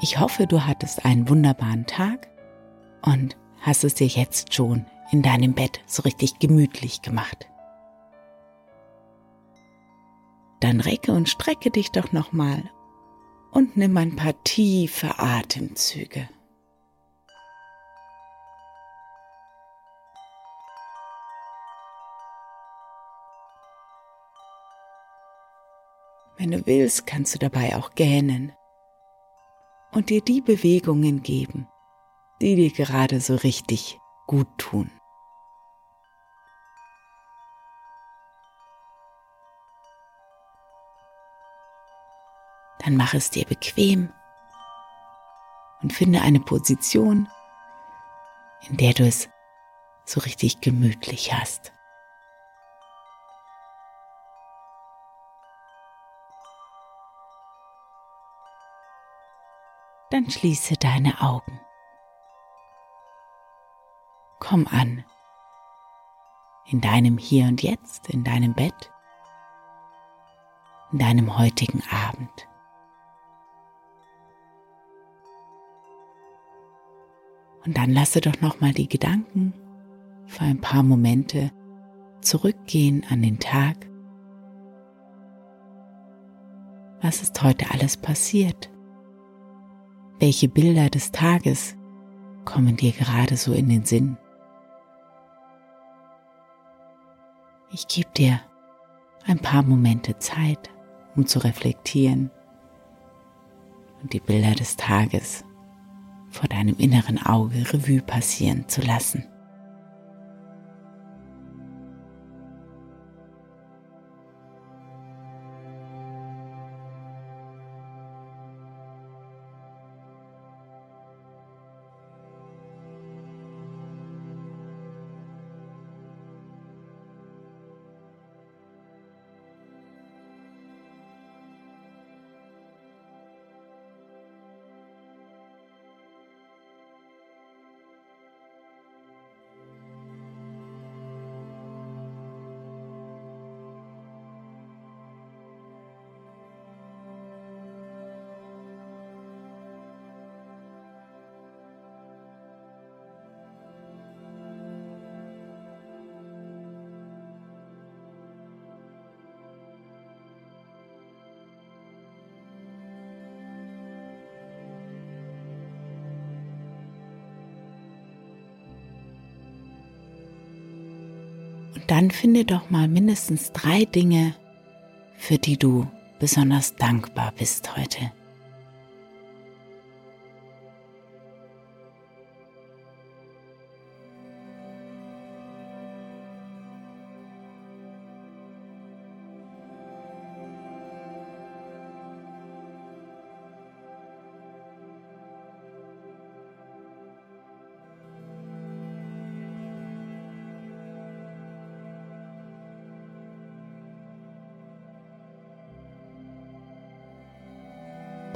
Ich hoffe, du hattest einen wunderbaren Tag und hast es dir jetzt schon in deinem Bett so richtig gemütlich gemacht. Dann recke und strecke dich doch nochmal und nimm ein paar tiefe Atemzüge. Wenn du willst, kannst du dabei auch gähnen und dir die Bewegungen geben, die dir gerade so richtig gut tun. Dann mach es dir bequem und finde eine Position, in der du es so richtig gemütlich hast. Dann schließe deine Augen. Komm an in deinem Hier und Jetzt, in deinem Bett, in deinem heutigen Abend. Und dann lasse doch nochmal die Gedanken für ein paar Momente zurückgehen an den Tag. Was ist heute alles passiert? Welche Bilder des Tages kommen dir gerade so in den Sinn? Ich gebe dir ein paar Momente Zeit, um zu reflektieren und die Bilder des Tages vor deinem inneren Auge Revue passieren zu lassen. Dann finde doch mal mindestens drei Dinge, für die du besonders dankbar bist heute.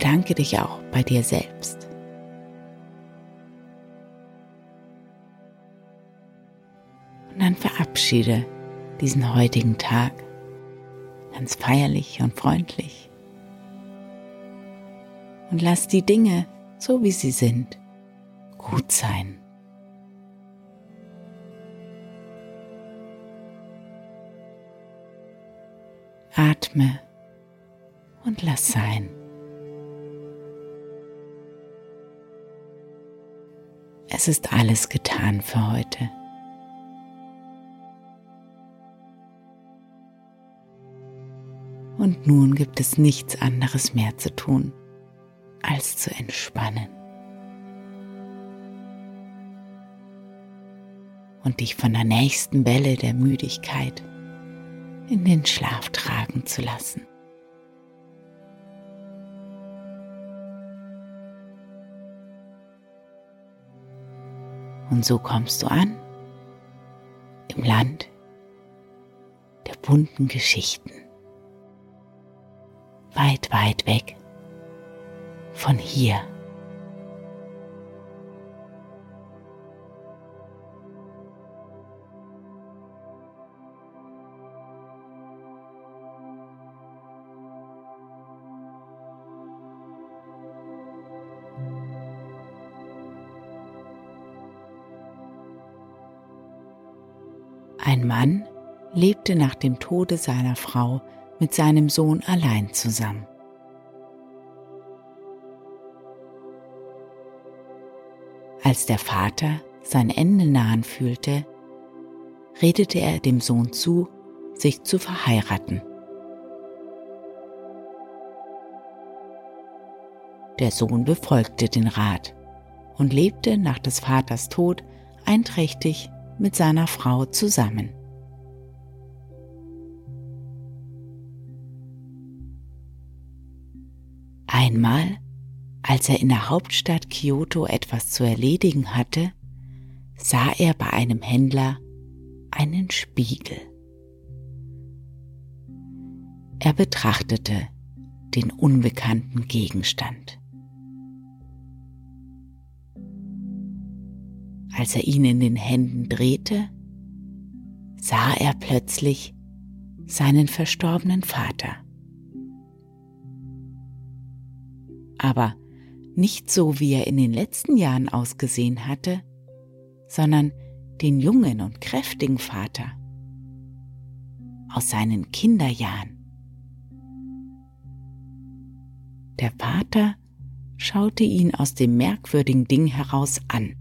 Bedanke dich auch bei dir selbst. Und dann verabschiede diesen heutigen Tag ganz feierlich und freundlich. Und lass die Dinge, so wie sie sind, gut sein. Atme und lass sein. Es ist alles getan für heute. Und nun gibt es nichts anderes mehr zu tun, als zu entspannen. Und dich von der nächsten Welle der Müdigkeit in den Schlaf tragen zu lassen. Und so kommst du an im Land der bunten Geschichten. Weit, weit weg von hier. Ein Mann lebte nach dem Tode seiner Frau mit seinem Sohn allein zusammen. Als der Vater sein Ende nahen fühlte, redete er dem Sohn zu, sich zu verheiraten. Der Sohn befolgte den Rat und lebte nach des Vaters Tod einträchtig mit seiner Frau zusammen. Einmal, als er in der Hauptstadt Kyoto etwas zu erledigen hatte, sah er bei einem Händler einen Spiegel. Er betrachtete den unbekannten Gegenstand. Als er ihn in den Händen drehte, sah er plötzlich seinen verstorbenen Vater. Aber nicht so, wie er in den letzten Jahren ausgesehen hatte, sondern den jungen und kräftigen Vater aus seinen Kinderjahren. Der Vater schaute ihn aus dem merkwürdigen Ding heraus an.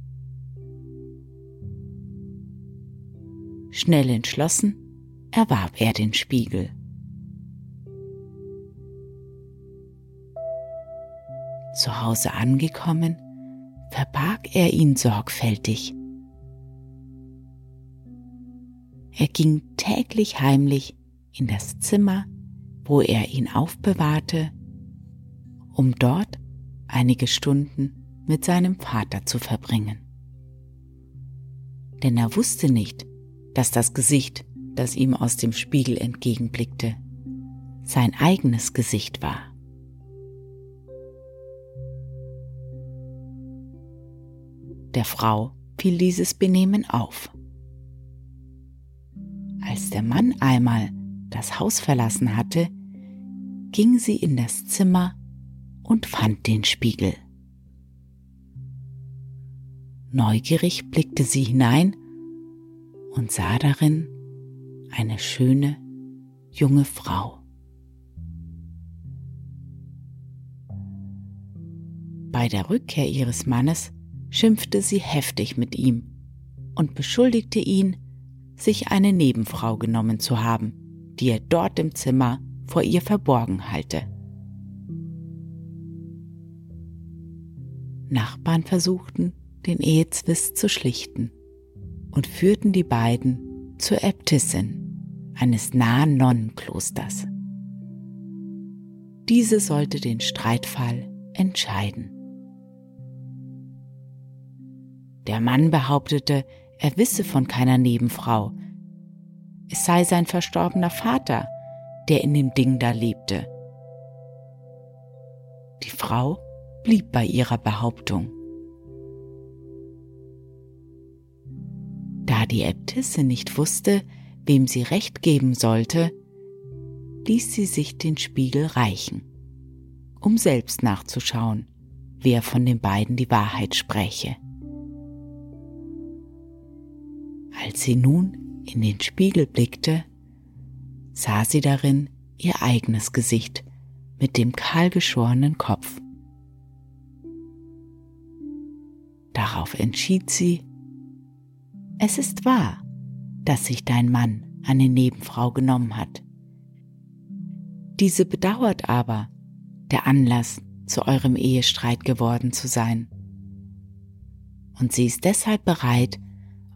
Schnell entschlossen erwarb er den Spiegel. Zu Hause angekommen, verbarg er ihn sorgfältig. Er ging täglich heimlich in das Zimmer, wo er ihn aufbewahrte, um dort einige Stunden mit seinem Vater zu verbringen. Denn er wusste nicht, dass das Gesicht, das ihm aus dem Spiegel entgegenblickte, sein eigenes Gesicht war. Der Frau fiel dieses Benehmen auf. Als der Mann einmal das Haus verlassen hatte, ging sie in das Zimmer und fand den Spiegel. Neugierig blickte sie hinein und sah darin eine schöne junge Frau. Bei der Rückkehr ihres Mannes schimpfte sie heftig mit ihm und beschuldigte ihn, sich eine Nebenfrau genommen zu haben, die er dort im Zimmer vor ihr verborgen halte. Nachbarn versuchten, den Ehezwist zu schlichten und führten die beiden zur Äbtissin eines nahen Nonnenklosters. Diese sollte den Streitfall entscheiden. Der Mann behauptete, er wisse von keiner Nebenfrau. Es sei sein verstorbener Vater, der in dem Ding da lebte. Die Frau blieb bei ihrer Behauptung. Die Äbtisse nicht wusste, wem sie recht geben sollte, ließ sie sich den Spiegel reichen, um selbst nachzuschauen, wer von den beiden die Wahrheit spräche. Als sie nun in den Spiegel blickte, sah sie darin ihr eigenes Gesicht mit dem kahlgeschorenen Kopf. Darauf entschied sie, es ist wahr, dass sich dein Mann eine Nebenfrau genommen hat. Diese bedauert aber, der Anlass zu eurem Ehestreit geworden zu sein. Und sie ist deshalb bereit,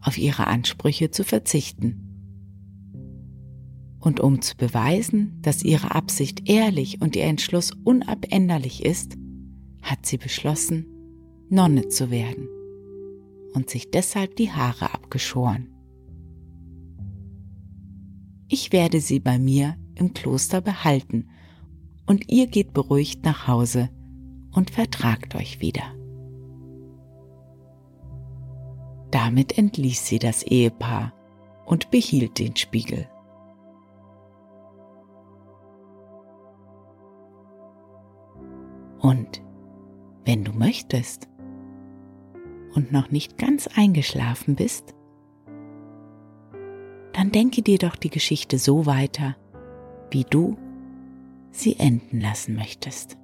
auf ihre Ansprüche zu verzichten. Und um zu beweisen, dass ihre Absicht ehrlich und ihr Entschluss unabänderlich ist, hat sie beschlossen, Nonne zu werden und sich deshalb die Haare abgeschoren. Ich werde sie bei mir im Kloster behalten und ihr geht beruhigt nach Hause und vertragt euch wieder. Damit entließ sie das Ehepaar und behielt den Spiegel. Und wenn du möchtest und noch nicht ganz eingeschlafen bist, dann denke dir doch die Geschichte so weiter, wie du sie enden lassen möchtest.